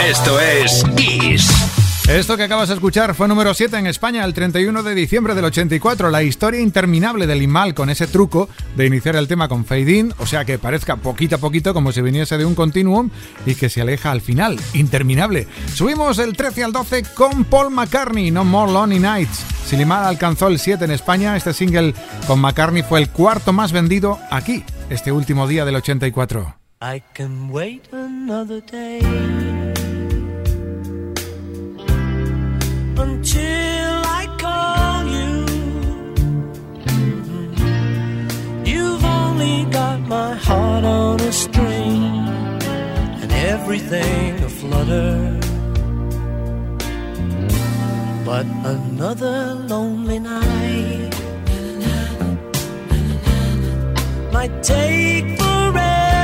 Esto es Kiss. Esto que acabas de escuchar fue número 7 en España el 31 de diciembre del 84. La historia interminable del Imal con ese truco de iniciar el tema con fade in, o sea que parezca poquito a poquito como si viniese de un continuum y que se aleja al final. Interminable. Subimos el 13 al 12 con Paul McCartney, No More Lonely Nights. Si Limal alcanzó el 7 en España, este single con McCartney fue el cuarto más vendido aquí, este último día del 84. I can wait another day. until I call you. You've only got my heart on a string and everything aflutter. But another lonely night might take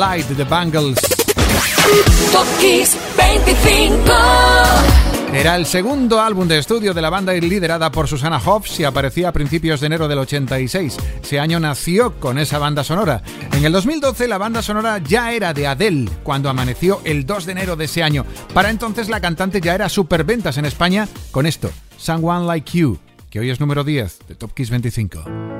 Light de The Bangles? Top Kiss 25. Era el segundo álbum de estudio de la banda liderada por Susana Hoffs y aparecía a principios de enero del 86. Ese año nació con esa banda sonora. En el 2012 la banda sonora ya era de Adele cuando amaneció el 2 de enero de ese año. Para entonces la cantante ya era superventas en España con esto, Someone Like You, que hoy es número 10 de Top Kiss 25.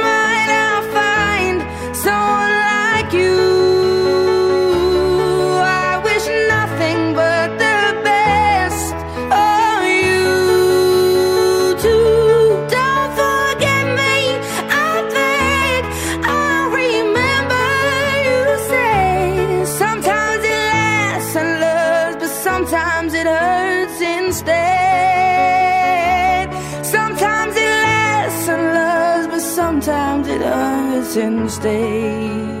Valentine's Day.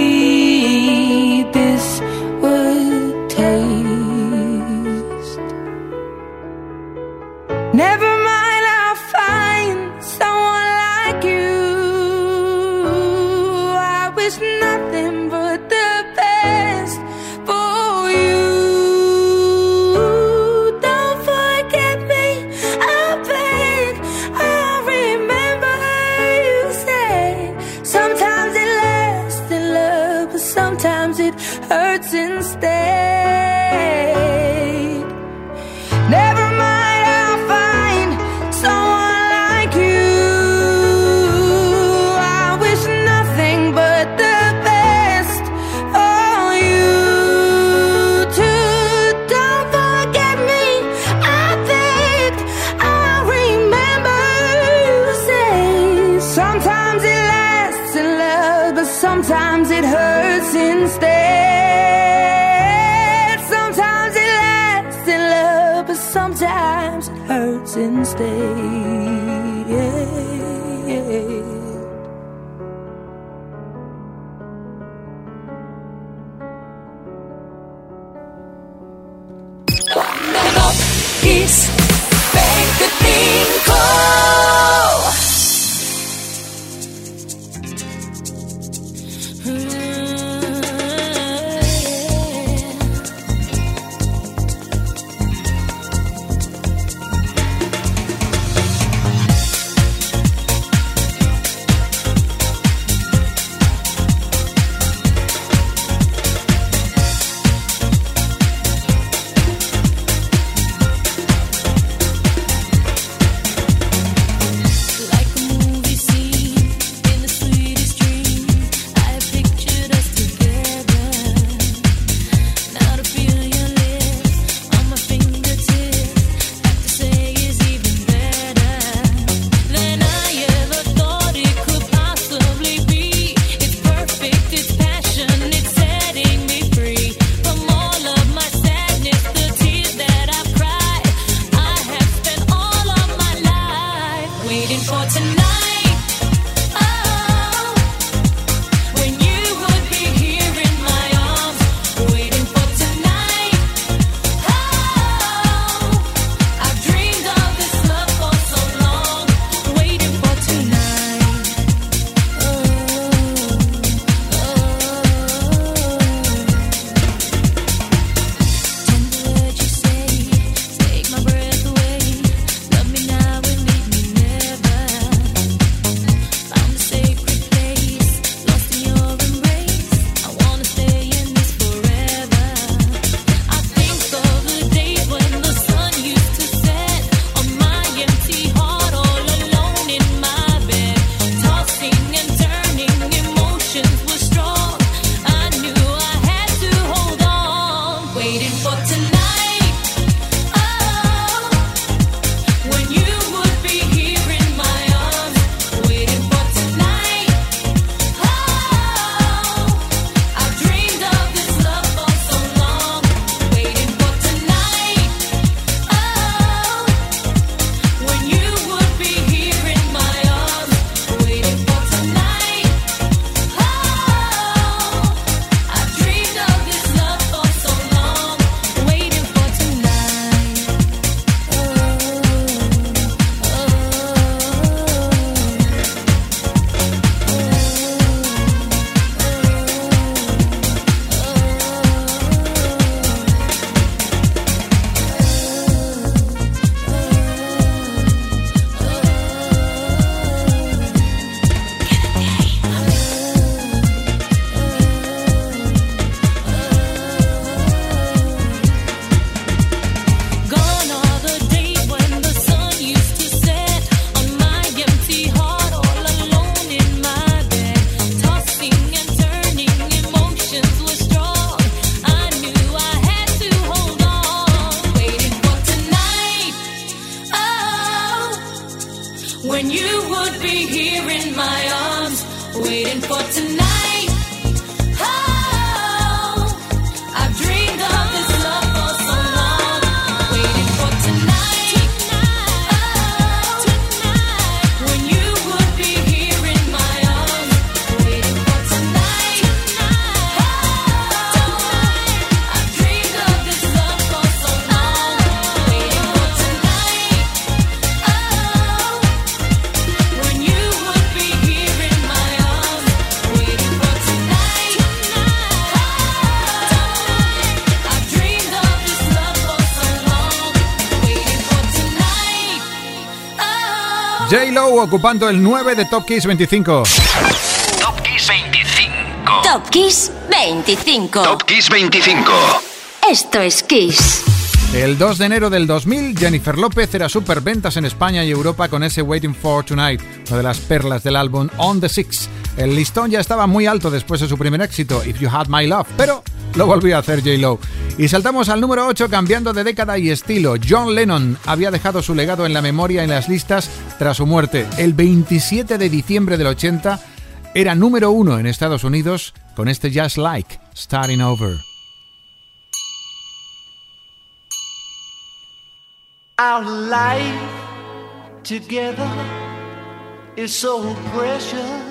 ocupando el 9 de Top Kiss 25. Top Kiss 25. Top Kiss 25. Top Kiss 25. Esto es Kiss. El 2 de enero del 2000, Jennifer López era superventas en España y Europa con ese Waiting for Tonight, una de las perlas del álbum On the Six. El listón ya estaba muy alto después de su primer éxito, If You Had My Love, pero lo volvió a hacer J-Lo. Y saltamos al número 8 cambiando de década y estilo. John Lennon había dejado su legado en la memoria en las listas tras su muerte. El 27 de diciembre del 80 era número 1 en Estados Unidos con este Just Like, Starting Over. Our life together is so precious.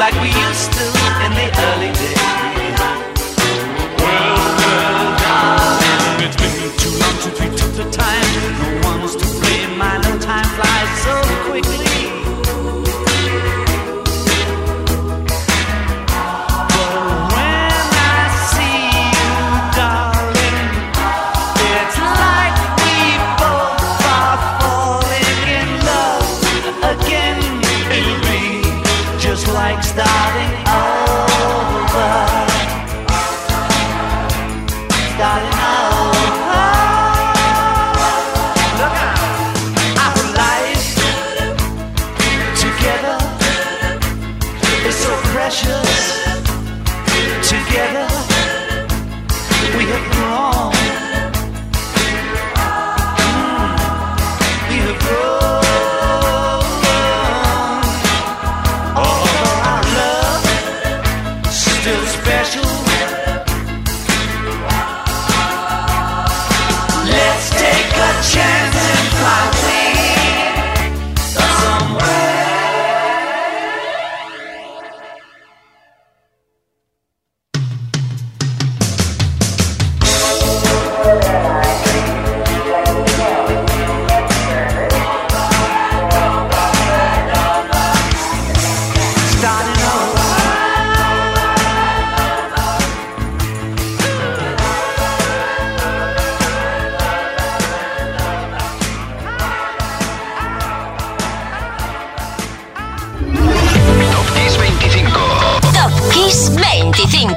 like we used to in the early days. Well, well, darling, it's been too long since we took the time. No one's to blame. I know time flies so quickly.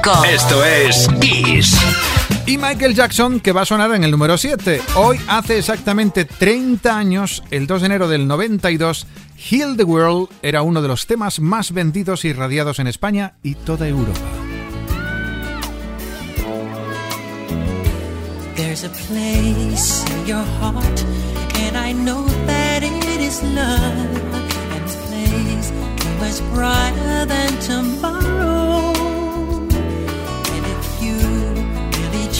25. Esto es Kiss. Y Michael Jackson, que va a sonar en el número 7. Hoy, hace exactamente 30 años, el 2 de enero del 92, Heal the World era uno de los temas más vendidos y radiados en España y toda Europa. There's a place in your heart, and I know that it is love. And this place is much brighter than tomorrow.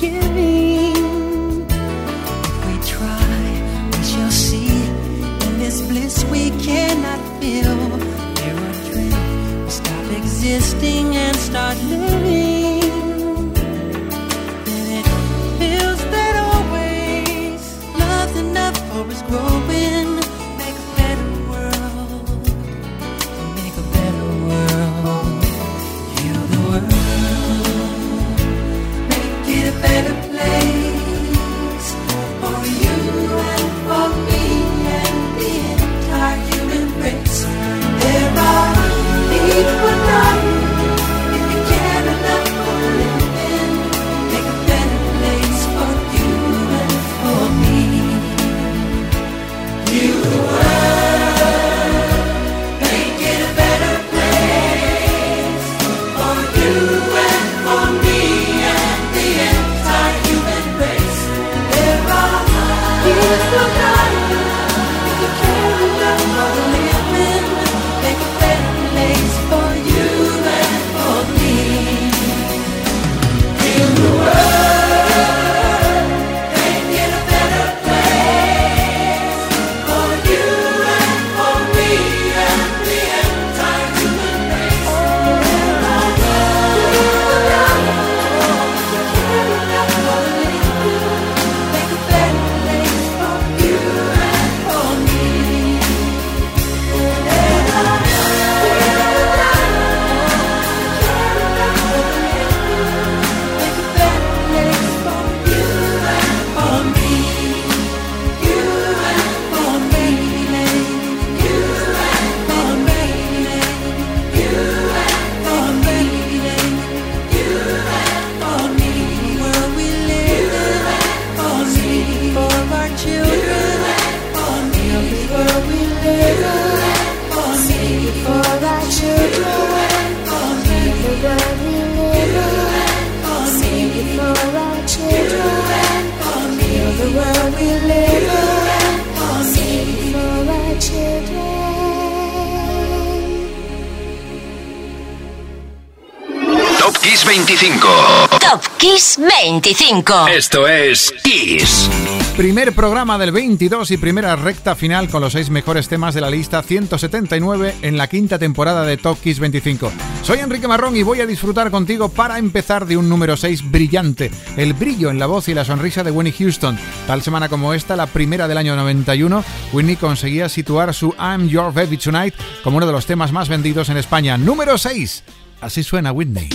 give me. Esto es Kiss. Primer programa del 22 y primera recta final con los seis mejores temas de la lista 179 en la quinta temporada de Top Kiss 25. Soy Enrique Marrón y voy a disfrutar contigo para empezar de un número 6 brillante. El brillo en la voz y la sonrisa de Winnie Houston. Tal semana como esta, la primera del año 91, Winnie conseguía situar su I'm Your Baby Tonight como uno de los temas más vendidos en España. Número 6. Así suena Whitney.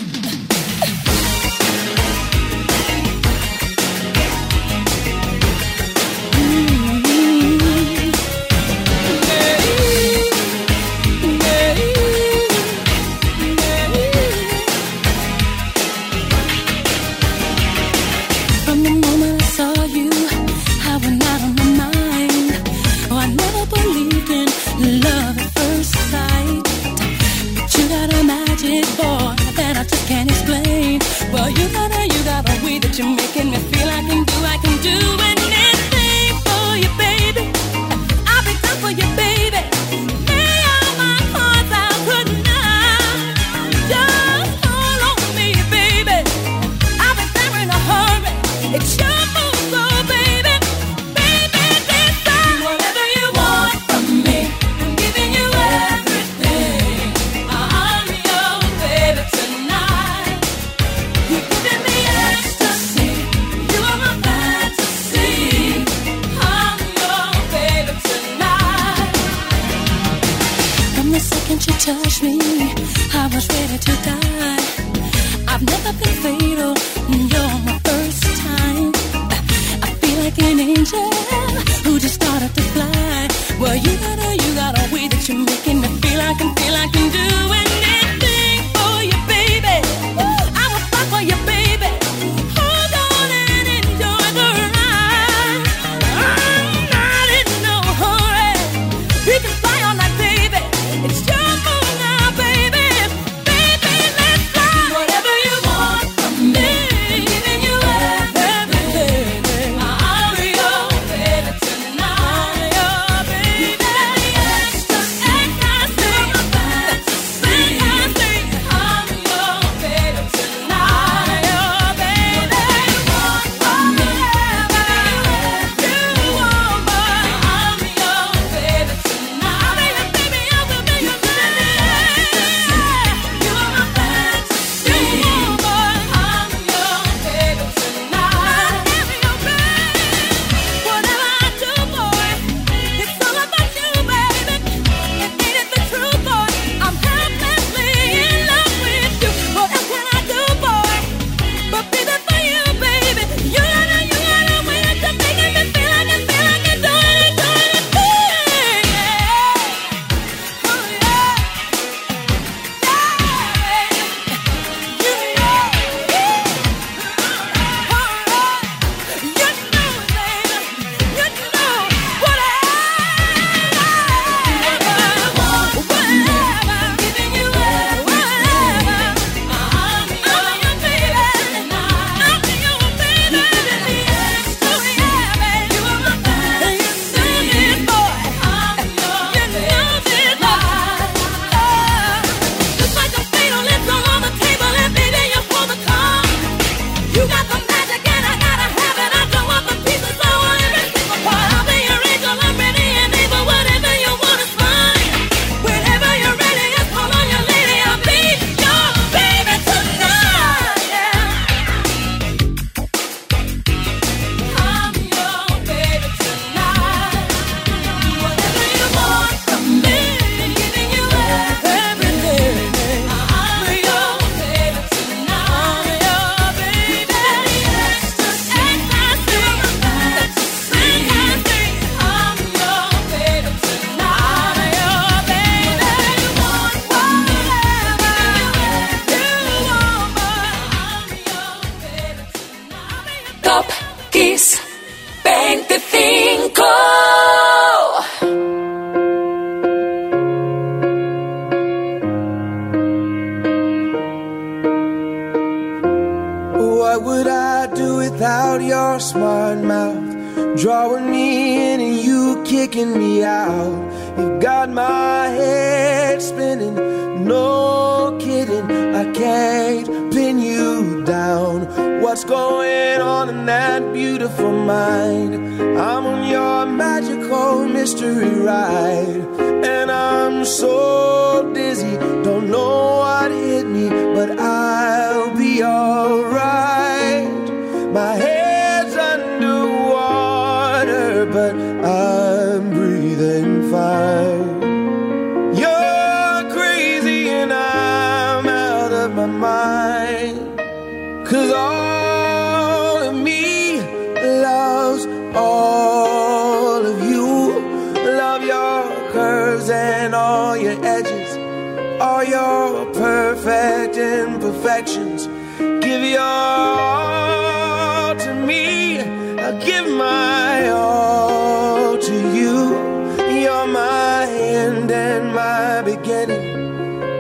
Beginning.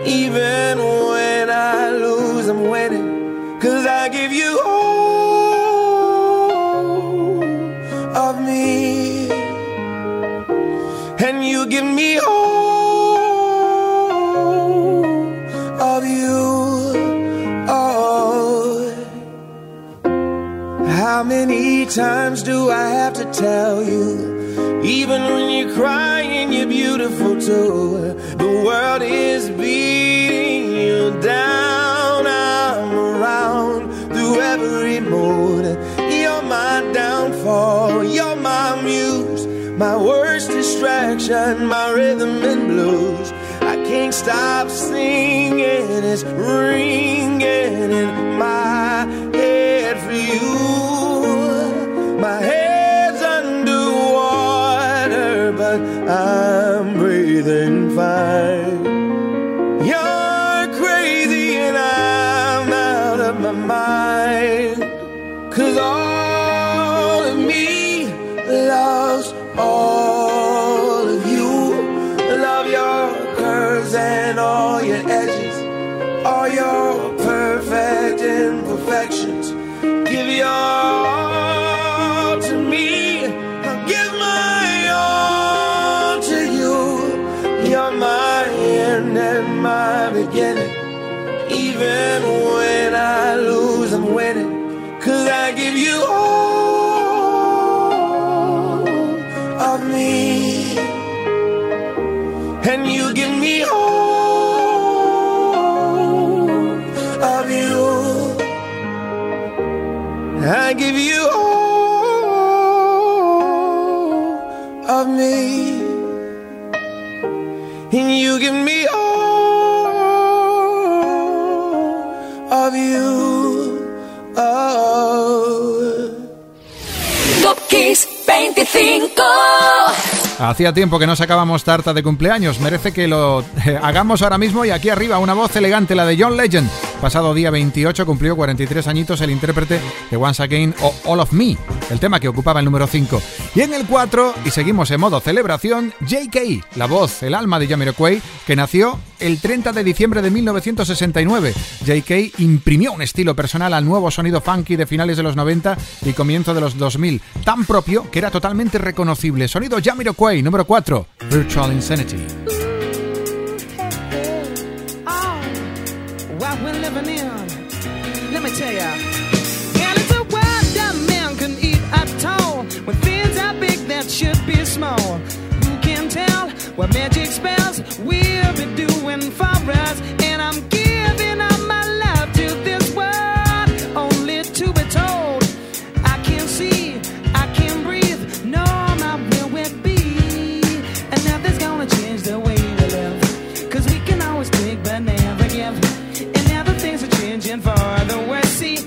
Even when I lose, I'm winning. Cause I give you all of me. And you give me all of you. Oh. How many times do I have to tell you? Even when you're you're beautiful too. The world is beating you down. I'm around through every mood. You're my downfall. You're my muse. My worst distraction, my rhythm and blues. I can't stop singing. It's ringing in my head for you. My head's I'm breathing fine. Hacía tiempo que no sacábamos tarta de cumpleaños. Merece que lo eh, hagamos ahora mismo y aquí arriba una voz elegante, la de John Legend. Pasado día 28 cumplió 43 añitos el intérprete de Once Again o All of Me, el tema que ocupaba el número 5. Y en el 4, y seguimos en modo celebración, JK, la voz, el alma de Jamiroquai, que nació el 30 de diciembre de 1969. JK imprimió un estilo personal al nuevo sonido funky de finales de los 90 y comienzo de los 2000, tan propio que era totalmente reconocible. Sonido Jamiroquai, número 4, Virtual Insanity. What magic spells we'll be doing for us? And I'm giving up my love to this world, only to be told. I can't see, I can breathe, no, not where we'll be. And nothing's gonna change the way we live. Cause we can always take but never give. And now the things are changing for the worse. See,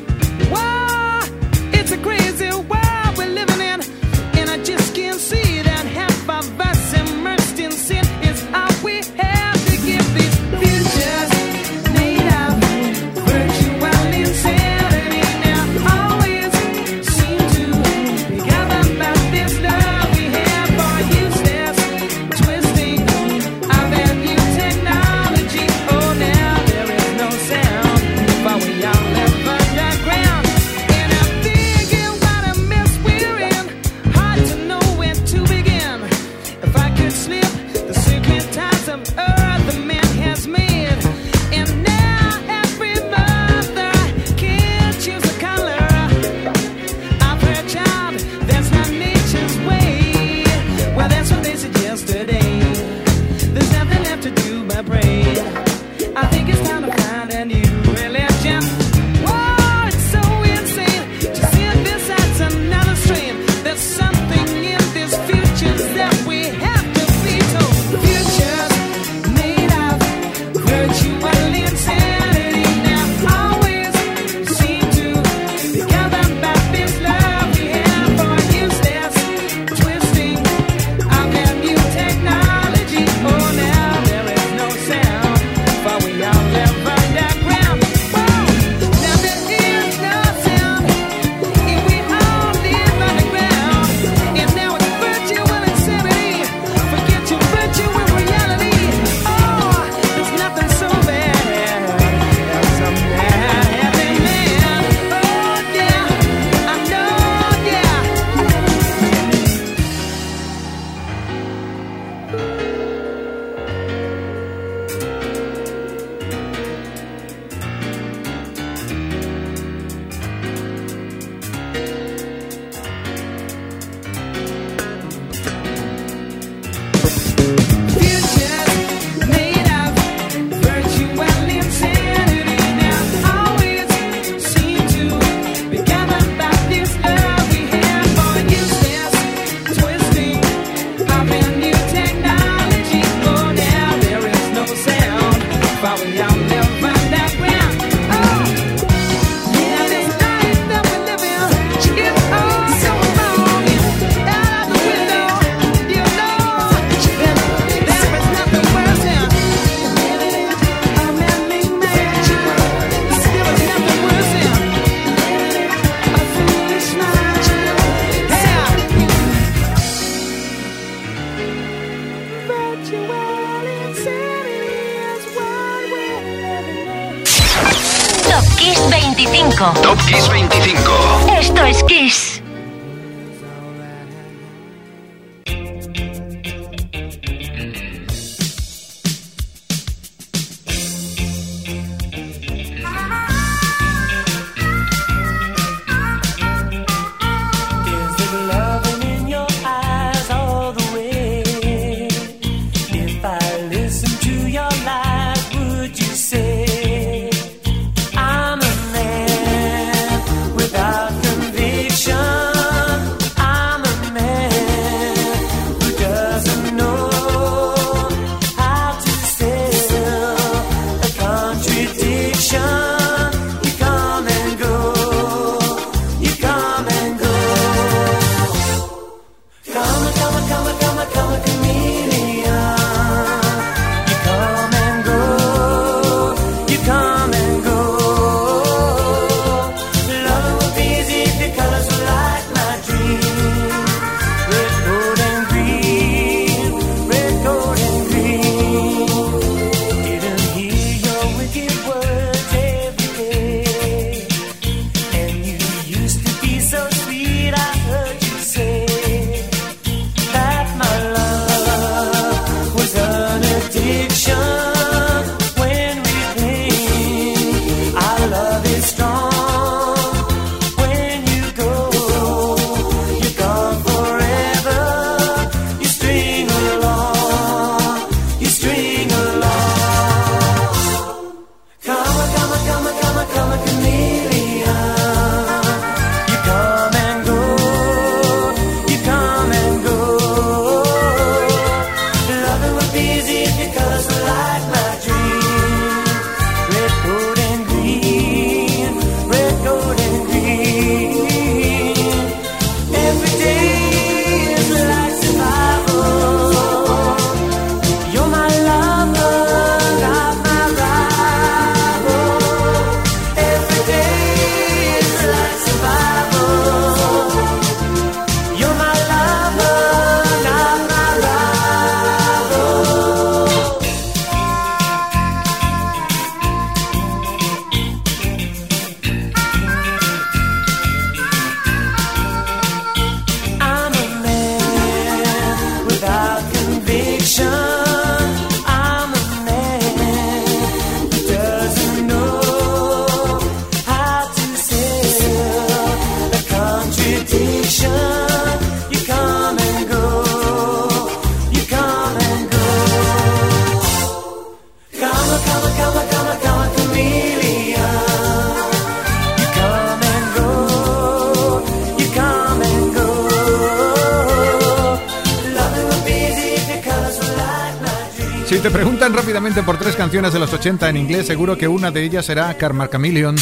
canciones de los 80 en inglés, seguro que una de ellas será Karma Chameleon.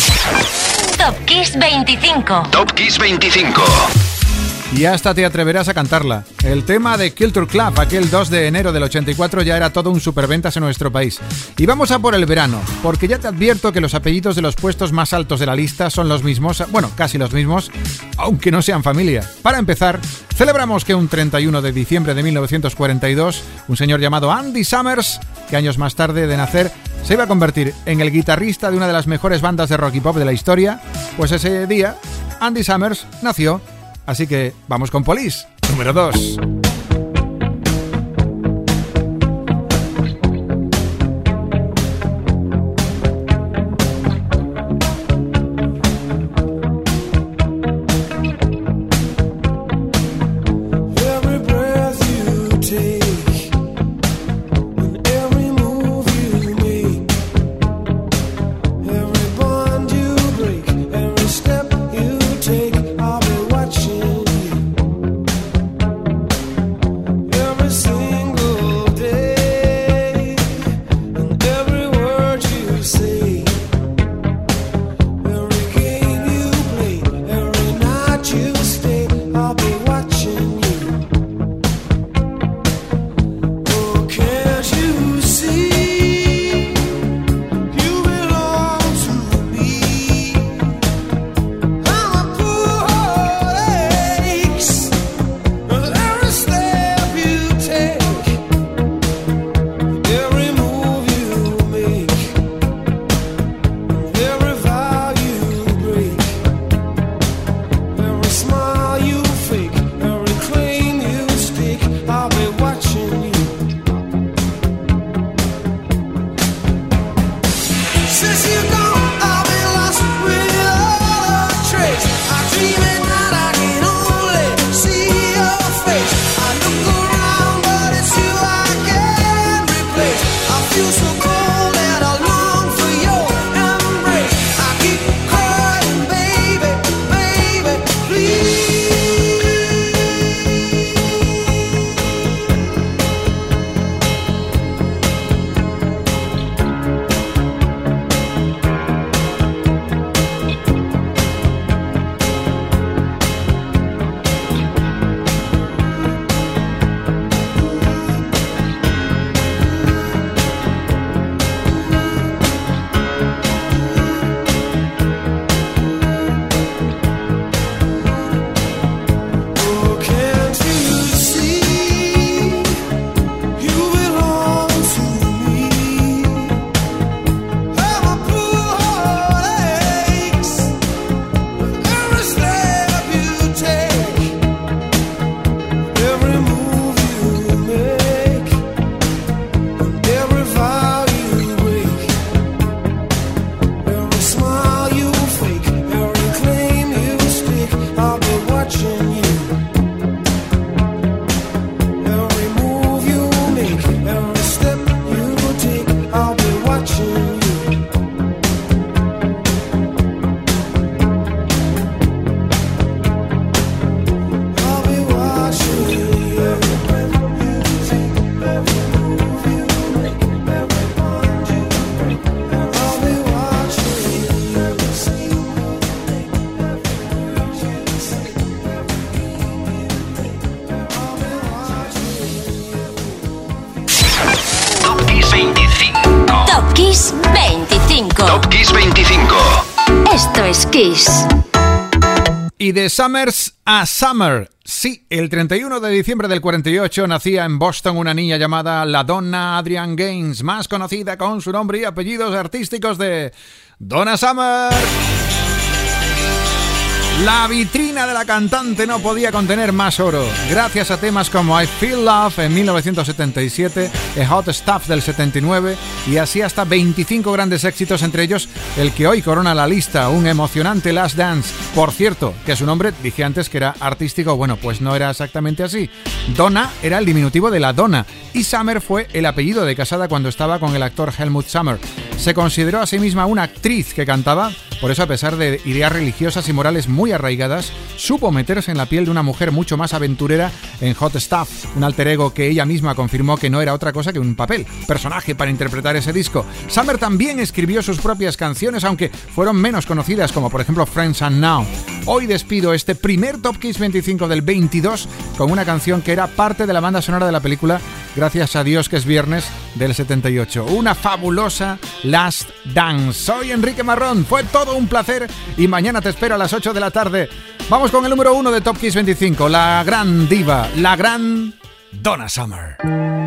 Top Kiss 25. Top Kiss 25. Y hasta te atreverás a cantarla. El tema de Culture Club, aquel 2 de enero del 84, ya era todo un superventas en nuestro país. Y vamos a por el verano, porque ya te advierto que los apellidos de los puestos más altos de la lista son los mismos, bueno, casi los mismos, aunque no sean familia. Para empezar, celebramos que un 31 de diciembre de 1942, un señor llamado Andy Summers, que años más tarde de nacer, se iba a convertir en el guitarrista de una de las mejores bandas de rock y pop de la historia, pues ese día Andy Summers nació. Así que vamos con Police, número 2. Y de Summers a Summer. Sí, el 31 de diciembre del 48 nacía en Boston una niña llamada la Donna Adrian Gaines, más conocida con su nombre y apellidos artísticos de Donna Summer. La vitrina de la cantante no podía contener más oro. Gracias a temas como I Feel Love en 1977, A Hot Stuff del 79 y así hasta 25 grandes éxitos, entre ellos el que hoy corona la lista, un emocionante Last Dance. Por cierto, que su nombre dije antes que era artístico, bueno, pues no era exactamente así. Donna era el diminutivo de la Donna y Summer fue el apellido de casada cuando estaba con el actor Helmut Summer. Se consideró a sí misma una actriz que cantaba, por eso a pesar de ideas religiosas y morales muy arraigadas, supo meterse en la piel de una mujer mucho más aventurera en Hot Stuff, un alter ego que ella misma confirmó que no era otra cosa que un papel, personaje para interpretar ese disco. Summer también escribió sus propias canciones, aunque fueron menos conocidas, como por ejemplo Friends and Now. Hoy despido este primer Top Kiss 25 del 22 con una canción que era parte de la banda sonora de la película Gracias a Dios que es viernes del 78. Una fabulosa Last Dance. Soy Enrique Marrón, fue todo un placer y mañana te espero a las 8 de la tarde. Vamos con el número 1 de Top Kiss 25, la gran diva, la gran Donna Summer.